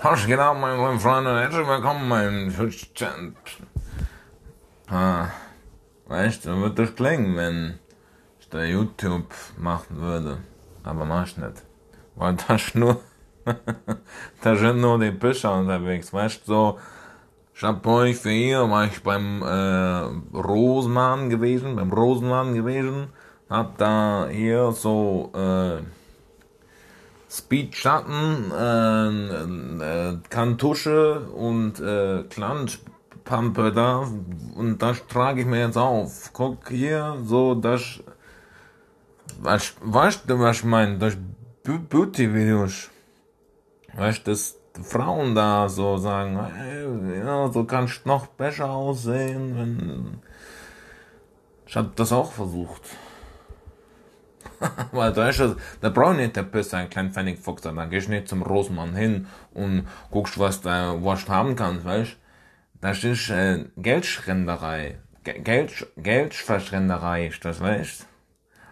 Was geht ab, meine Freunde? Herzlich willkommen, mein Twitch-Chat. Ah, weißt du, wird das klingen, wenn ich da YouTube machen würde. Aber mach ich nicht. Weil da nur, da sind nur die Pischer unterwegs, weißt du, so. Ich hab euch für hier, war ich beim äh, Rosenmann gewesen, beim Rosenmann gewesen, hab da hier so äh, Speed Schatten, äh, äh, Kantusche und äh, Clanchpampe da und das trage ich mir jetzt auf. Guck hier, so das, was, weißt du, was ich meine, das Beauty-Videos, weißt du, das Frauen da so sagen, hey, ja, so kannst du noch besser aussehen, wenn, ich hab das auch versucht. Weil da ist da braucht nicht der Piss ein kleinen Pfennig Fuchs, dann gehst du nicht zum Rosenmann hin und guckst, was du was haben kannst, weißt Das ist äh, Geldschrenderei. Geld, Geldverschrenderei ist das, weißt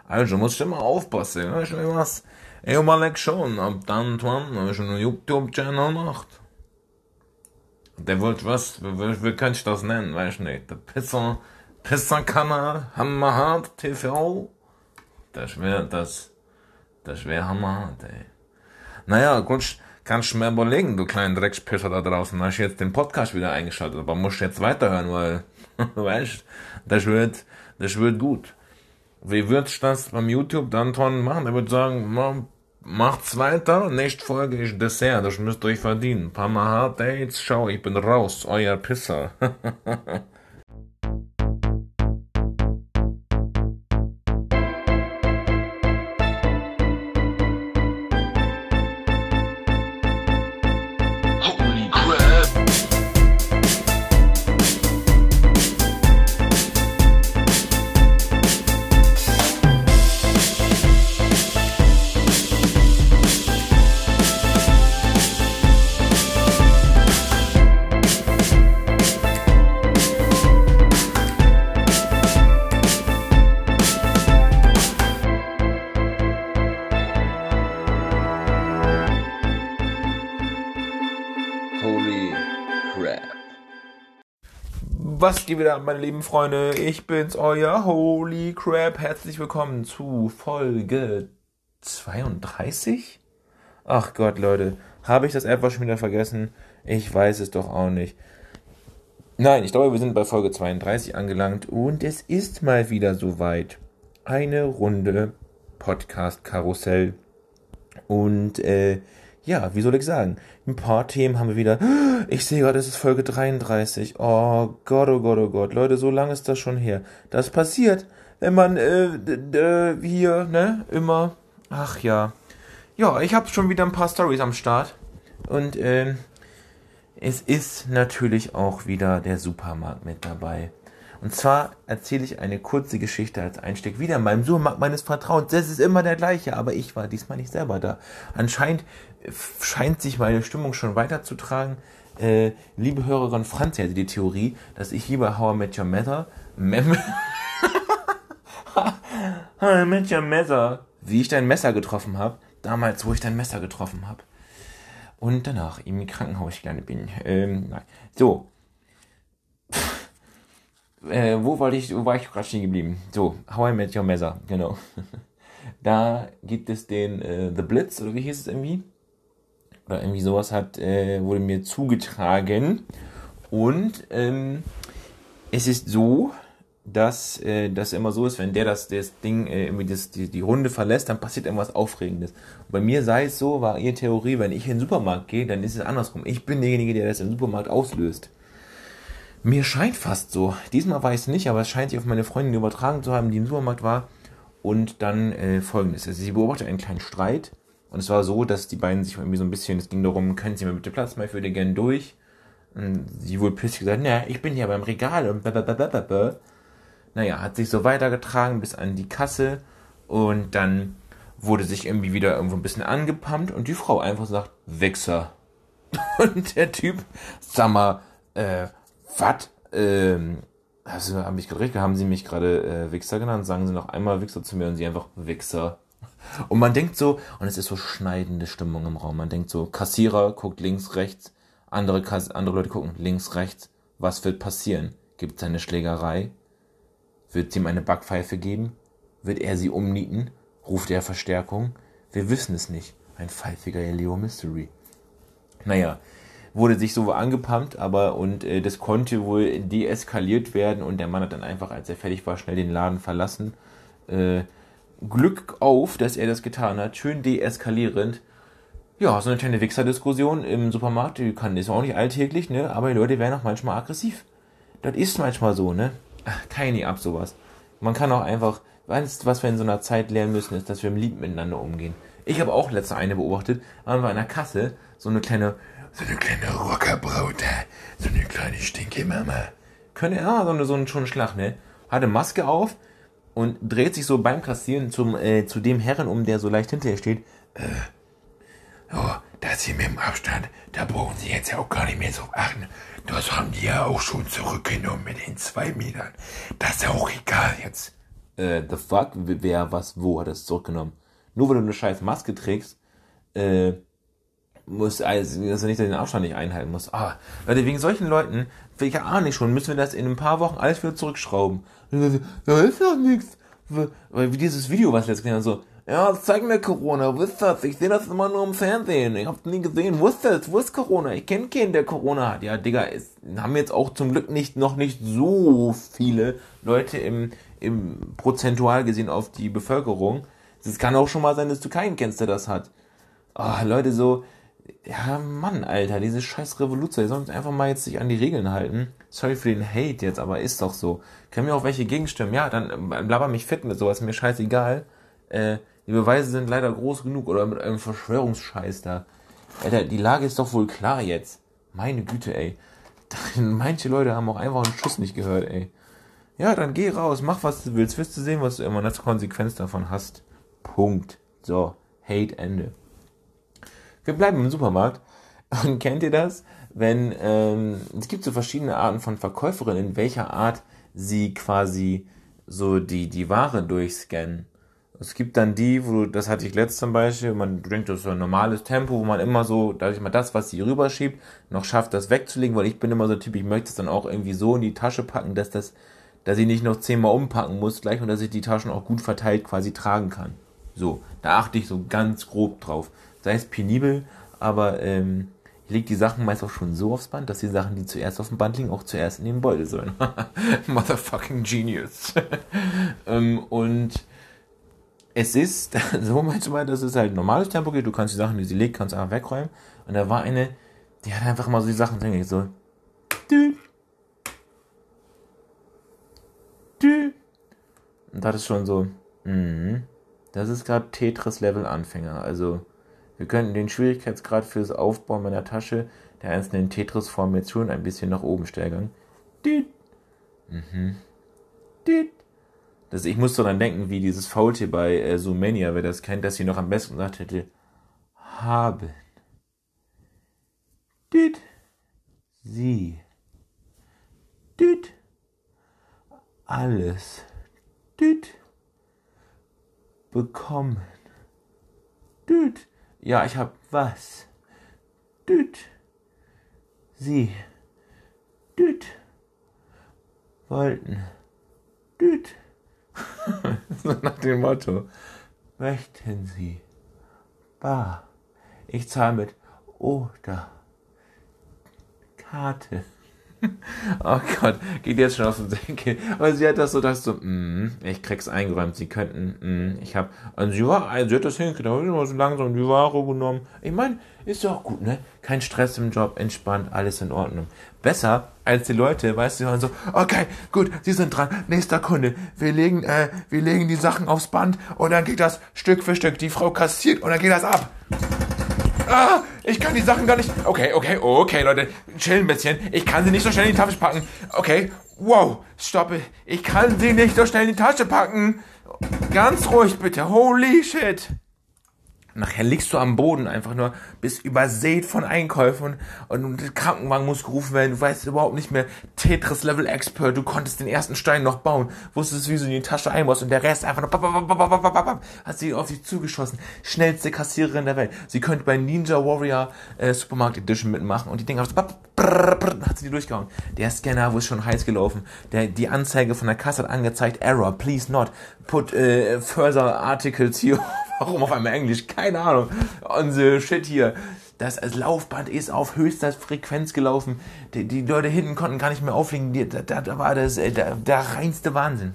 Also musst du immer aufpassen, weißt du was? Ich überleg schon, ob dann Twan schon einen YouTube-Channel macht. Der wollte was, wie, wie kann ich das nennen, weißt du nicht? Der Pisser, Pisser-Kanal, Hammerhart TV. Das wäre das, das wäre hammerhart, ey. Naja, gut, kannst du mir überlegen, du kleinen Dreckspisser da draußen. Hast jetzt den Podcast wieder eingeschaltet, aber musst jetzt weiterhören, weil, weißt, das wird, das wird gut. Wie würdest du das beim YouTube dann Ton machen? Er würde sagen, macht's weiter, nächste Folge ist Dessert, das müsst ihr euch verdienen. Ein paar Mal hart, ey, jetzt schau, ich bin raus, euer Pisser. Was geht wieder meine lieben Freunde? Ich bin's, euer Holy Crap. Herzlich willkommen zu Folge 32? Ach Gott, Leute. Habe ich das einfach schon wieder vergessen? Ich weiß es doch auch nicht. Nein, ich glaube, wir sind bei Folge 32 angelangt und es ist mal wieder soweit. Eine Runde Podcast-Karussell. Und, äh, ja, wie soll ich sagen? Ein paar Themen haben wir wieder. Ich sehe gerade, es ist Folge 33. Oh Gott, oh Gott, oh Gott. Leute, so lange ist das schon her. Das passiert, wenn man äh, hier, ne, immer. Ach ja. Ja, ich habe schon wieder ein paar Stories am Start. Und äh, es ist natürlich auch wieder der Supermarkt mit dabei. Und zwar erzähle ich eine kurze Geschichte als Einstieg wieder in meinem Supermarkt meines Vertrauens. Das ist immer der gleiche, aber ich war diesmal nicht selber da. Anscheinend scheint sich meine Stimmung schon weiterzutragen. Äh, liebe Hörerin Franz hatte die Theorie, dass ich lieber How I Met Your Mother, Mem How I Met Your Mother, wie ich dein Messer getroffen habe, damals, wo ich dein Messer getroffen habe. Und danach im Krankenhaus gelandet bin. Ähm, nein. So, äh, wo war ich, wo war ich gerade stehen geblieben? So, How I Met Your Mother, genau. da gibt es den äh, The Blitz, oder wie hieß es irgendwie? Oder irgendwie sowas hat, äh, wurde mir zugetragen. Und ähm, es ist so, dass äh, das immer so ist, wenn der das, das Ding, äh, irgendwie das, die, die Runde verlässt, dann passiert irgendwas Aufregendes. Und bei mir sei es so, war ihre Theorie, wenn ich in den Supermarkt gehe, dann ist es andersrum. Ich bin derjenige, der das im Supermarkt auslöst. Mir scheint fast so. Diesmal war ich es nicht, aber es scheint sich auf meine Freundin übertragen zu haben, die im Supermarkt war. Und dann äh, folgendes. Also sie beobachtet einen kleinen Streit. Und es war so, dass die beiden sich irgendwie so ein bisschen, es ging darum, können Sie mir bitte Platz machen, ich würde gerne durch. Und sie wohl pissig gesagt, naja, ich bin hier beim Regal und blablabla. Naja, hat sich so weitergetragen bis an die Kasse und dann wurde sich irgendwie wieder irgendwo ein bisschen angepumpt und die Frau einfach sagt, Wichser. Und der Typ, sag mal, äh, was? Ähm, also, haben mich gerade haben Sie mich gerade äh, Wichser genannt? Sagen Sie noch einmal Wichser zu mir und Sie einfach Wichser. Und man denkt so, und es ist so schneidende Stimmung im Raum. Man denkt so, Kassierer guckt links, rechts, andere, andere Leute gucken links, rechts. Was wird passieren? Gibt es eine Schlägerei? Wird es ihm eine Backpfeife geben? Wird er sie umnieten? Ruft er Verstärkung? Wir wissen es nicht. Ein pfeifiger Leo Mystery. Naja, wurde sich so angepumpt, aber und äh, das konnte wohl deeskaliert werden und der Mann hat dann einfach, als er fertig war, schnell den Laden verlassen. Äh, Glück auf, dass er das getan hat, schön deeskalierend. Ja, so eine kleine Wichser-Diskussion im Supermarkt, die kann, ist auch nicht alltäglich, ne? Aber die Leute werden auch manchmal aggressiv. Das ist manchmal so, ne? Ach, keine ab sowas. Man kann auch einfach, du, was wir in so einer Zeit lernen müssen, ist, dass wir im Lied miteinander umgehen. Ich habe auch letzte eine beobachtet, waren wir in der Kasse, so eine kleine so eine kleine Rockerbraut, so eine kleine Stinkemama. Könnte, ja, so, eine, so ein, schon Schlag, ne? Hatte Maske auf und dreht sich so beim Kassieren zum, äh, zu dem Herren um, der so leicht hinter ihr steht. Äh, oh, das hier mit dem Abstand, da brauchen Sie jetzt ja auch gar nicht mehr so achten. Das haben die ja auch schon zurückgenommen mit den zwei Metern. Das ist ja auch egal jetzt. Äh, the fuck? Wer, was, wo hat das zurückgenommen? Nur weil du eine scheiß Maske trägst, äh, muss, also, er nicht den Abstand nicht einhalten muss. Ah, Leute, wegen solchen Leuten, ich ahne ich schon, müssen wir das in ein paar Wochen alles wieder zurückschrauben. Da ist doch nichts. Wie dieses Video, was letztes Jahr so, ja, zeig mir Corona, wo ist das? Ich sehe das immer nur im Fernsehen. Ich hab's nie gesehen. Wo ist das? Wo ist Corona? Ich kenne keinen, der Corona hat. Ja, Digga, es haben jetzt auch zum Glück nicht, noch nicht so viele Leute im, im prozentual gesehen auf die Bevölkerung. Es kann auch schon mal sein, dass du keinen kennst, der das hat. Ah, Leute, so, ja, Mann, Alter, diese scheiß Revolution, die sollen einfach mal jetzt sich an die Regeln halten. Sorry für den Hate jetzt, aber ist doch so. Können wir auch welche gegenstimmen? Ja, dann äh, blabber mich fit mit sowas, mir scheißegal. Äh, die Beweise sind leider groß genug oder mit einem Verschwörungsscheiß da. Alter, die Lage ist doch wohl klar jetzt. Meine Güte, ey. Manche Leute haben auch einfach einen Schuss nicht gehört, ey. Ja, dann geh raus, mach was du willst, wirst du sehen, was du immer als Konsequenz davon hast. Punkt. So, Hate Ende. Wir bleiben im Supermarkt. Und kennt ihr das? Wenn ähm, es gibt so verschiedene Arten von Verkäuferinnen, in welcher Art sie quasi so die, die Ware durchscannen. Es gibt dann die, wo du, das hatte ich letztes zum Beispiel, man denkt, das ist so ein normales Tempo, wo man immer so, dadurch mal das, was sie rüberschiebt, noch schafft, das wegzulegen, weil ich bin immer so Typ, ich möchte es dann auch irgendwie so in die Tasche packen, dass das, dass ich nicht noch zehnmal umpacken muss gleich und dass ich die Taschen auch gut verteilt quasi tragen kann. So, da achte ich so ganz grob drauf sei es penibel, aber ähm, ich lege die Sachen meist auch schon so aufs Band, dass die Sachen, die zuerst auf dem Band liegen, auch zuerst in den Beutel sollen. Motherfucking Genius. ähm, und es ist so manchmal, dass es halt normales Tempo geht. Du kannst die Sachen, die sie legt, kannst einfach wegräumen. Und da war eine, die hat einfach mal so die Sachen drin, so. Dü, dü. Und das ist schon so, mh, das ist gerade Tetris-Level-Anfänger. Also, wir könnten den Schwierigkeitsgrad für das Aufbauen meiner Tasche der einzelnen Tetris-Formationen ein bisschen nach oben steigern. Mhm. Das, ich muss dann denken, wie dieses Faultier bei äh, Zoomania, wer das kennt, dass sie noch am besten gesagt hätte, haben. Düt. Sie. Düt. Alles. Düt. Bekommen. Düt. Ja, ich hab was. Düt. Sie. Düt. Wollten. Düt. Nach dem Motto. Möchten Sie. Bar. Ich zahle mit oder Karte. oh Gott, geht jetzt schon auf den Senkel. Aber sie hat das so, dass so, mm, ich krieg's eingeräumt, sie könnten, mm, ich hab, und sie war, also sie hat das hingekriegt, aber immer so langsam die Ware genommen. Ich meine, ist ja auch gut, ne? Kein Stress im Job, entspannt, alles in Ordnung. Besser als die Leute, weißt du, die hören so, okay, gut, sie sind dran, nächster Kunde, wir legen, äh, wir legen die Sachen aufs Band und dann geht das Stück für Stück, die Frau kassiert und dann geht das ab. Ah, ich kann die Sachen gar nicht. Okay, okay, okay, Leute. Chill ein bisschen. Ich kann sie nicht so schnell in die Tasche packen. Okay. Wow. Stoppe. Ich kann sie nicht so schnell in die Tasche packen. Ganz ruhig, bitte. Holy shit. Nachher liegst du am Boden einfach nur, bist übersät von Einkäufen und, und der Krankenwagen muss gerufen werden. Du weißt überhaupt nicht mehr, Tetris Level Expert, du konntest den ersten Stein noch bauen, wusstest, wie du in die Tasche einbaust und der Rest einfach nur hat sie auf dich zugeschossen. Schnellste Kassiererin der Welt. Sie könnte bei Ninja Warrior äh, Supermarket Edition mitmachen und die Dinger hat sie die durchgehauen. Der Scanner wurde schon heiß gelaufen. Der, die Anzeige von der Kasse hat angezeigt, Error, please not put äh, further articles here Warum auf einmal Englisch? Keine Ahnung. Unsere Shit hier. Das Laufband ist auf höchster Frequenz gelaufen. Die, die Leute hinten konnten gar nicht mehr auflegen. Die, da, da war das äh, der, der reinste Wahnsinn.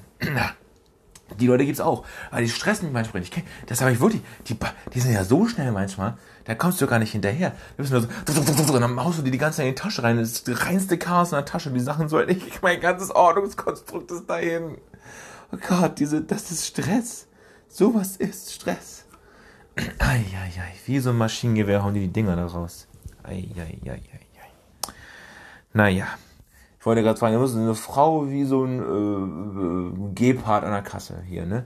Die Leute gibt's auch. Aber die stressen mich manchmal nicht. Das habe ich wirklich. Die, die sind ja so schnell manchmal. Da kommst du gar nicht hinterher. Du bist nur so, und dann haust du dir die ganze Zeit in die Tasche rein. Das ist das reinste Chaos in der Tasche. Die Sachen sollen nicht. Mein ganzes Ordnungskonstrukt ist dahin. Oh Gott, diese, das ist Stress. Sowas ist Stress. Eieiei, wie so ein Maschinengewehr hauen die die Dinger da raus. Eieiei. Naja, ich wollte gerade fragen, da muss eine Frau wie so ein äh, Gepard an der Kasse hier, ne?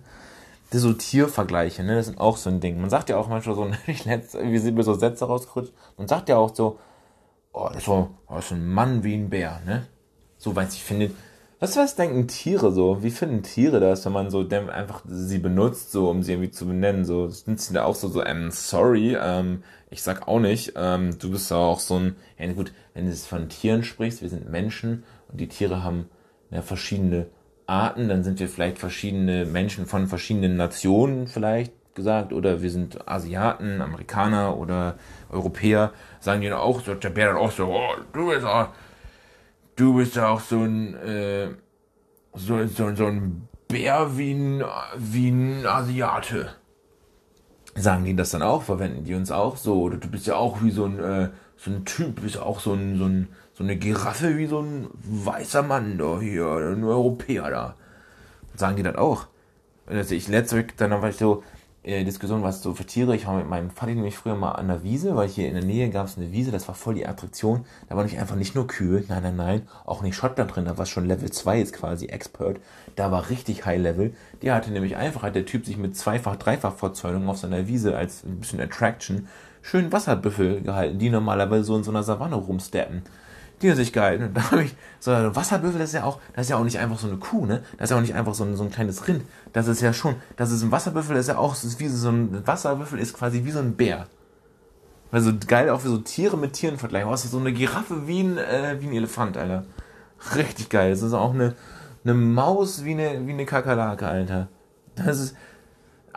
So Tiervergleiche, ne? Das sind auch so ein Ding. Man sagt ja auch manchmal so, wie sind mir so Sätze rausgerutscht, man sagt ja auch so, oh, das ist so, oh, das ist ein Mann wie ein Bär, ne? So, weiß ich finde, was, was denken Tiere so? Wie finden Tiere das, wenn man so einfach sie benutzt, so um sie irgendwie zu benennen? So sind sie da auch so, so, ähm, sorry, ähm, ich sag auch nicht, ähm, du bist ja auch so ein, ja gut, wenn du es von Tieren sprichst, wir sind Menschen und die Tiere haben ja, verschiedene Arten, dann sind wir vielleicht verschiedene Menschen von verschiedenen Nationen vielleicht gesagt, oder wir sind Asiaten, Amerikaner oder Europäer, sagen die dann auch, so, der Bär dann auch so, oh, du bist auch, du bist ja auch so ein, äh, so, so, so ein Bär wie ein, wie ein Asiate. Sagen die das dann auch? Verwenden die uns auch so? Oder du bist ja auch wie so ein, äh, so ein Typ, bist auch so ein, so ein, so eine Giraffe wie so ein weißer Mann da hier, ein Europäer da. Sagen die das auch? Also ich letzte dann war ich so, äh, Diskussion, was so für Tiere. Ich war mit meinem Vater nämlich früher mal an der Wiese, weil hier in der Nähe gab es eine Wiese, das war voll die Attraktion. Da war nicht einfach nicht nur Kühe, nein, nein, nein, auch nicht Schottland drin, da war schon Level 2 ist quasi Expert. Da war richtig High Level. Die hatte nämlich einfach, hat der Typ sich mit zweifach, dreifach Vorzäunung auf seiner Wiese als ein bisschen Attraction schön Wasserbüffel gehalten, die normalerweise so in so einer Savanne rumsteppen die sich gehalten. Und da habe ich so, Wasserbüffel, das ist ja auch, das ist ja auch nicht einfach so eine Kuh, ne? Das ist ja auch nicht einfach so ein, so ein kleines Rind. Das ist ja schon, das ist ein Wasserbüffel, das ist ja auch, ist wie so ein Wasserbüffel ist quasi wie so ein Bär. Also geil auch wie so Tiere mit Tieren vergleichen. Was ist so eine Giraffe wie ein, äh, wie ein Elefant, Alter. Richtig geil. Das ist auch eine, eine Maus wie eine, wie eine Kakerlake, Alter. Das ist,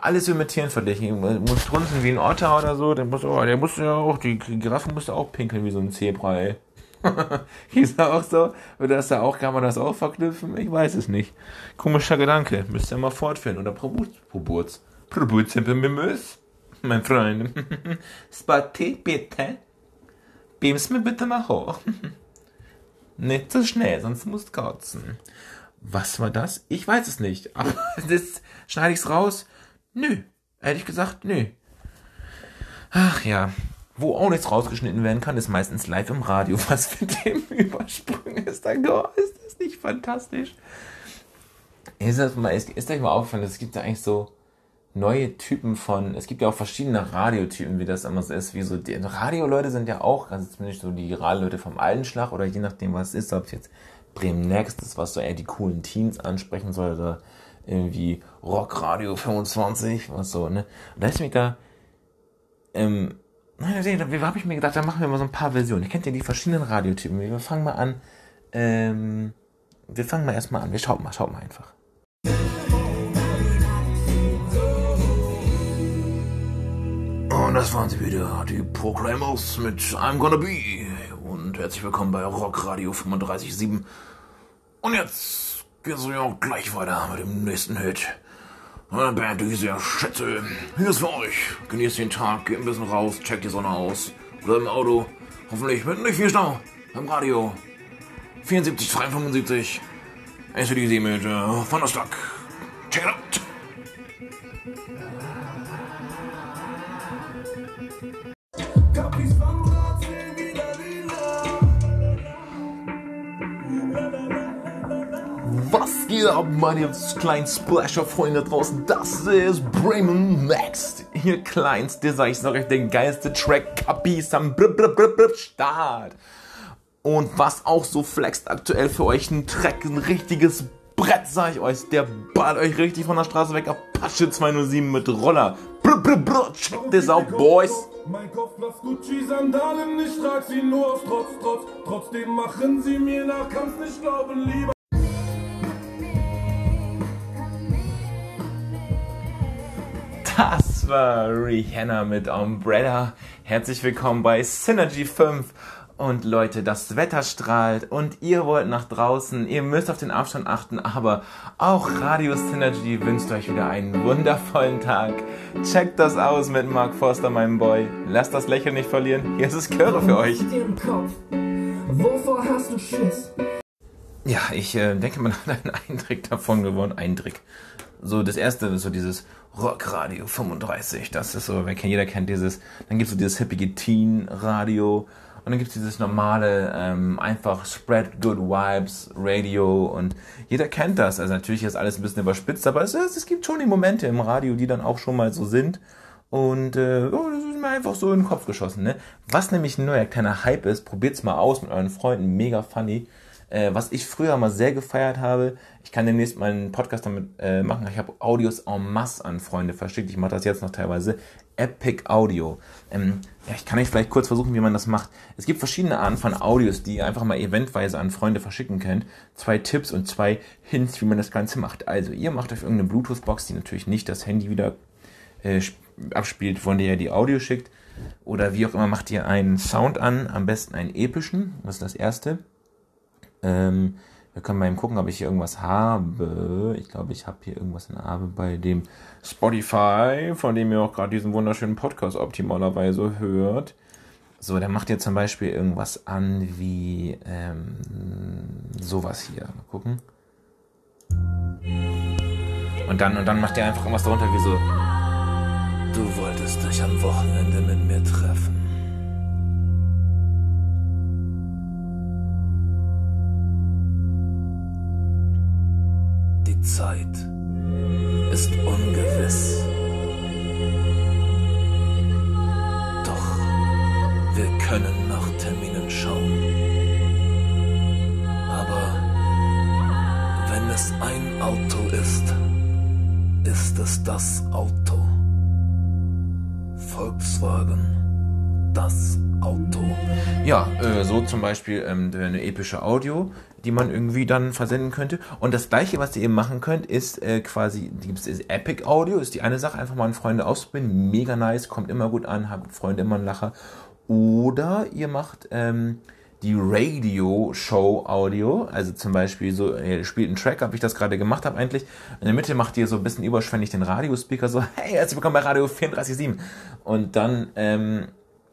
alles wie mit Tieren vergleichen. Muss drunten wie ein Otter oder so, der muss, oh, der muss ja auch, die Giraffe muss auch pinkeln wie so ein Zebra, ey. Hieß er auch so? Oder ist da auch, kann man das auch verknüpfen? Ich weiß es nicht. Komischer Gedanke. Müsst ihr mal fortführen. Oder Proburz. Proburz. Proburz Mein Freund. Spati, bitte. Beams mir bitte mal hoch. nicht so schnell, sonst musst kotzen. Was war das? Ich weiß es nicht. Aber das schneide ich's raus? Nö. Ehrlich gesagt, nö. Ach ja, wo auch nichts rausgeschnitten werden kann, ist meistens live im Radio. Was für Themenübersprünge ist da Gott, Ist das nicht fantastisch? Ist, das mal, ist, ist euch mal aufgefallen, es gibt ja eigentlich so neue Typen von, es gibt ja auch verschiedene Radiotypen, wie das immer so ist, wie so, die Radioleute sind ja auch, also zumindest so die Radioleute vom alten Schlag oder je nachdem, was es ist, ob es jetzt Bremen Next ist, was so eher die coolen Teens ansprechen soll, oder irgendwie Rockradio 25, was so, ne? Und da ist mich da, ähm, wie habe ich mir gedacht, da machen wir mal so ein paar Versionen. Ihr kennt ja die verschiedenen Radiotypen. Wir fangen mal an. Ähm, wir fangen mal erstmal an. Wir schauen mal, schauen mal einfach. Und das waren sie wieder, die Proclaimers mit I'm Gonna Be. Und herzlich willkommen bei Rock Radio 35.7. Und jetzt geht's ja auch gleich weiter mit dem nächsten Hit. Eine Band, die ich sehr schätze. Hier ist für euch. Genießt den Tag, geht ein bisschen raus, checkt die Sonne aus. Oder im Auto. Hoffentlich mit nicht viel Stau. Beim Radio. 74 375. SWDC mit äh, Thunderstruck. Check it out. Geht ab, meine kleinen Splasher-Freunde draußen? Das ist Bremen Next. ihr kleinste, sag ich sag euch, der geilste Track Kapis am Start. Und was auch so flext aktuell für euch ein Track, ein richtiges Brett, sag ich euch, der ballert euch richtig von der Straße weg. Apache 207 mit Roller. Brr, brr, brr, check this out, boys. Mein Kopf lasst Gucci-Sandalen, ich trag sie nur aus Trotz, Trotz. Trotzdem machen sie mir nach, kannst nicht glauben, lieber. Das war Rihanna mit Umbrella. Herzlich willkommen bei Synergy 5. Und Leute, das Wetter strahlt und ihr wollt nach draußen, ihr müsst auf den Abstand achten, aber auch Radio Synergy wünscht euch wieder einen wundervollen Tag. Checkt das aus mit Mark Forster, meinem Boy. Lasst das Lächeln nicht verlieren. Hier ist es Chöre für euch. dir im Kopf? Wovor hast du Schiss? Ja, ich äh, denke, man hat einen Eindruck davon gewonnen. Eindruck. So, das erste ist so dieses Rockradio 35. Das ist so, wer kennt, jeder kennt dieses. Dann gibt's so dieses hippige Teen Radio. Und dann gibt's dieses normale, ähm, einfach Spread Good Vibes Radio. Und jeder kennt das. Also natürlich ist alles ein bisschen überspitzt, aber es, es gibt schon die Momente im Radio, die dann auch schon mal so sind. Und äh, das ist mir einfach so in den Kopf geschossen. Ne? Was nämlich ein neuer kleiner Hype ist, probiert's mal aus mit euren Freunden, mega funny. Äh, was ich früher mal sehr gefeiert habe, ich kann demnächst mal einen Podcast damit äh, machen. Ich habe Audios en masse an Freunde verschickt. Ich mache das jetzt noch teilweise. Epic Audio. Ähm, ja, ich kann euch vielleicht kurz versuchen, wie man das macht. Es gibt verschiedene Arten von Audios, die ihr einfach mal eventweise an Freunde verschicken könnt. Zwei Tipps und zwei Hints, wie man das Ganze macht. Also, ihr macht euch irgendeine Bluetooth-Box, die natürlich nicht das Handy wieder äh, abspielt, von der ihr die Audio schickt. Oder wie auch immer, macht ihr einen Sound an, am besten einen epischen. Das ist das erste. Ähm, wir können mal eben gucken, ob ich hier irgendwas habe. Ich glaube, ich habe hier irgendwas in Habe bei dem Spotify, von dem ihr auch gerade diesen wunderschönen Podcast optimalerweise hört. So, der macht jetzt zum Beispiel irgendwas an wie ähm, sowas hier. Mal gucken. Und dann, und dann macht er einfach irgendwas darunter wie so. Du wolltest dich am Wochenende mit mir treffen. Zeit ist ungewiss. Doch wir können nach Terminen schauen. Aber wenn es ein Auto ist, ist es das Auto. Volkswagen, das Auto. Ja, äh, so zum Beispiel ähm, eine epische Audio, die man irgendwie dann versenden könnte. Und das gleiche, was ihr eben machen könnt, ist äh, quasi, gibt es Epic Audio, ist die eine Sache, einfach mal an Freunde ausprobieren. Mega nice, kommt immer gut an, habt Freunde immer einen Lacher. Oder ihr macht ähm, die Radio-Show-Audio, also zum Beispiel so, ihr spielt einen Track, habe ich das gerade gemacht habe eigentlich. In der Mitte macht ihr so ein bisschen überschwänglich den Radiospeaker, so, hey, herzlich willkommen bei Radio 34.7. Und dann ähm,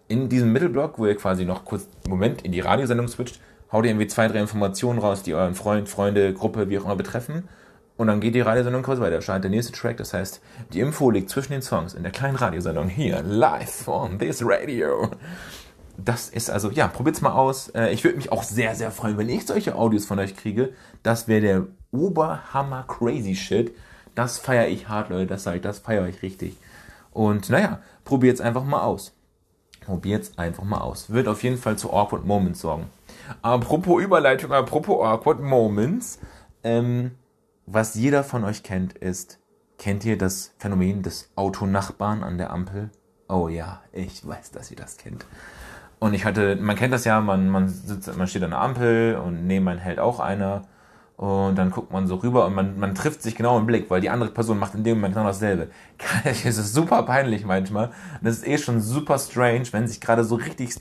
in diesem Mittelblock, wo ihr quasi noch kurz Moment in die Radiosendung switcht, haut ihr irgendwie zwei, drei Informationen raus, die euren Freund, Freunde, Gruppe, wie auch immer betreffen. Und dann geht die Radiosendung quasi weiter. Startet der nächste Track. Das heißt, die Info liegt zwischen den Songs in der kleinen Radiosendung hier, live on this radio. Das ist also, ja, probiert's mal aus. Äh, Ich würde mich auch sehr, sehr freuen, wenn ich solche Audios von euch kriege. Das wäre der Oberhammer Crazy Shit. Das feiere ich hart, Leute. Das sage ich, das feiere ich richtig. Und naja, probiert's einfach mal aus. Probiert's einfach mal aus. Wird auf jeden Fall zu Awkward Moments sorgen. Apropos Überleitung, apropos Awkward Moments. Ähm, was jeder von euch kennt, ist, kennt ihr das Phänomen des Autonachbarn an der Ampel? Oh ja, ich weiß, dass ihr das kennt. Und ich hatte, man kennt das ja, man, man sitzt, man steht an der Ampel und neben einen hält auch einer. Und dann guckt man so rüber und man, man trifft sich genau im Blick, weil die andere Person macht in dem Moment genau dasselbe. Es ist super peinlich manchmal. Das ist eh schon super strange, wenn sich gerade so richtig,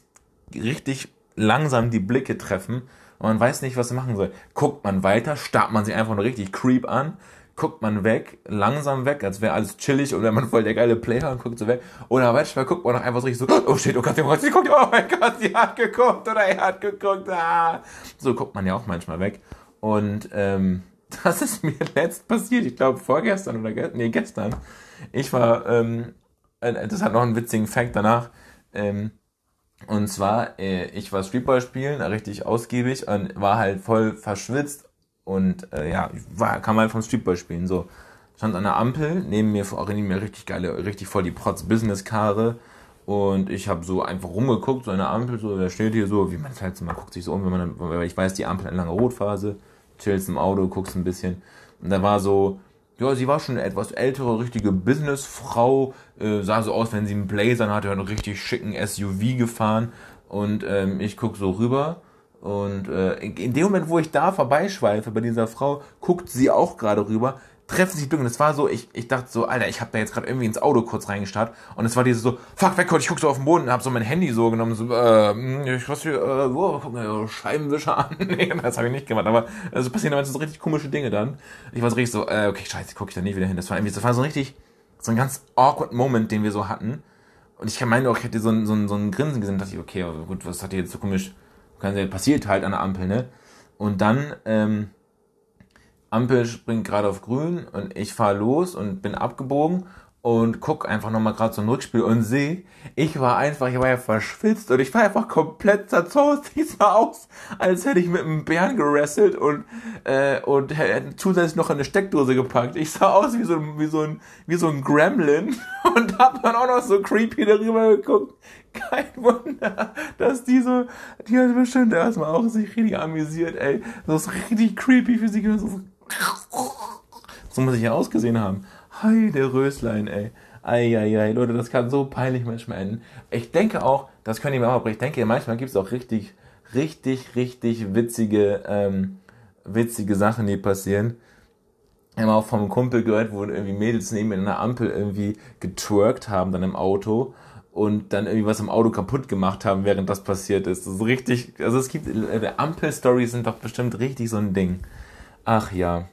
richtig langsam die Blicke treffen und man weiß nicht, was man machen soll. Guckt man weiter, starrt man sich einfach nur richtig creep an, guckt man weg, langsam weg, als wäre alles chillig oder man voll der geile Player und guckt so weg. Oder manchmal guckt man noch einfach so richtig so, oh shit, oh Gott, oh Gott, sie guckt, oh mein Gott, sie hat geguckt oder er hat geguckt. Ah. So guckt man ja auch manchmal weg. Und ähm, das ist mir letzt passiert, ich glaube vorgestern oder ge nee, gestern. Ich war, ähm, äh, das hat noch einen witzigen Fact danach. Ähm, und zwar, äh, ich war Streetball spielen, richtig ausgiebig und war halt voll verschwitzt und äh, ja, war, kam halt vom Streetball spielen so. stand an der Ampel, neben mir, neben mir richtig geile, richtig voll die Protz-Business-Karre. Und ich habe so einfach rumgeguckt, so an der Ampel, so, da steht hier so, wie man es halt so, man guckt sich so um, wenn man, weil ich weiß, die Ampel hat eine lange Rotphase, chillst im Auto, guckst ein bisschen. Und da war so, ja, sie war schon eine etwas ältere, richtige Businessfrau, äh, sah so aus, wenn sie einen Blazer hatte, einen richtig schicken SUV gefahren. Und ähm, ich guck so rüber und äh, in dem Moment, wo ich da vorbeischweife bei dieser Frau, guckt sie auch gerade rüber, treffen sich Blick und es war so, ich, ich dachte so, Alter, ich habe da jetzt gerade irgendwie ins Auto kurz reingestarrt und es war dieses so, fuck, weg, ich guck so auf den Boden und hab so mein Handy so genommen, so, äh, ich was hier, äh, wo, guck mal, Scheibenwischer an. nee, das habe ich nicht gemacht, aber es also passieren immer so richtig komische Dinge dann. Ich war so richtig so, äh, okay, scheiße, guck ich da nie wieder hin. Das war irgendwie, das war so richtig, so ein ganz awkward Moment, den wir so hatten. Und ich meine auch, ich hätte so ein, so ein, so ein Grinsen gesehen, dachte ich, okay, gut, was hat hier jetzt so komisch, passiert halt an der Ampel, ne? Und dann, ähm, Ampel springt gerade auf grün und ich fahre los und bin abgebogen und guck einfach nochmal gerade ein Rückspiel und sehe, ich war einfach, ich war ja verschwitzt und ich war einfach komplett zerzaust. Ich sah aus, als hätte ich mit einem Bären gerasselt und, äh, und hätte zusätzlich noch in eine Steckdose gepackt. Ich sah aus wie so, wie so ein, wie so ein Gremlin und hab dann auch noch so creepy darüber geguckt. Kein Wunder, dass die so, die hat bestimmt erstmal auch sich richtig amüsiert, ey. Das ist richtig creepy für sie. So, so muss ich ja ausgesehen haben. Hi, der Röslein, ey. Eieiei, Leute, das kann so peinlich manchmal enden. Ich denke auch, das könnt ihr mir auch, aber ich denke, manchmal gibt es auch richtig, richtig, richtig witzige, ähm, witzige Sachen, die passieren. Ich habe auch vom Kumpel gehört, wo irgendwie Mädels neben in einer Ampel irgendwie getwerkt haben dann im Auto und dann irgendwie was im Auto kaputt gemacht haben, während das passiert ist. Das ist richtig, also es gibt, äh, Ampel-Stories sind doch bestimmt richtig so ein Ding. Ach ja.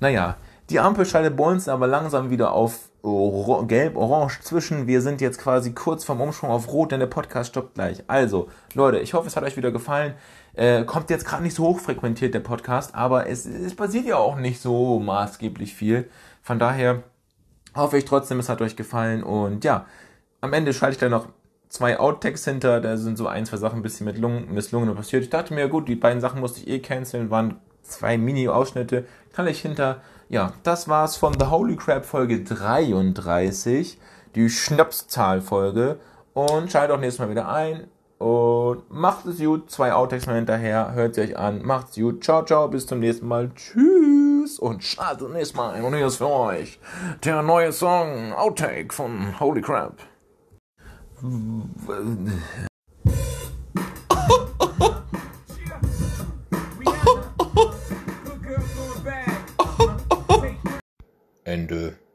Naja, die Ampel schaltet bei uns aber langsam wieder auf gelb-orange zwischen. Wir sind jetzt quasi kurz vorm Umschwung auf rot, denn der Podcast stoppt gleich. Also, Leute, ich hoffe, es hat euch wieder gefallen. Äh, kommt jetzt gerade nicht so hoch frequentiert, der Podcast, aber es, es passiert ja auch nicht so maßgeblich viel. Von daher hoffe ich trotzdem, es hat euch gefallen. Und ja, am Ende schalte ich da noch zwei Outtakes hinter. Da sind so ein, zwei Sachen ein bisschen mit Lungen, misslungen passiert. Ich dachte mir, gut, die beiden Sachen musste ich eh canceln, waren zwei Mini-Ausschnitte, kann ich hinter. Ja, das war's von The Holy Crab Folge 33, die Schnapszahl-Folge. Und schaltet auch nächstes Mal wieder ein. Und macht es gut. Zwei Outtakes mal hinterher. Hört sie euch an. Macht's gut. Ciao, ciao. Bis zum nächsten Mal. Tschüss. Und schaltet nächstes Mal ein. Und hier ist für euch der neue Song Outtake von Holy Crab. Ende.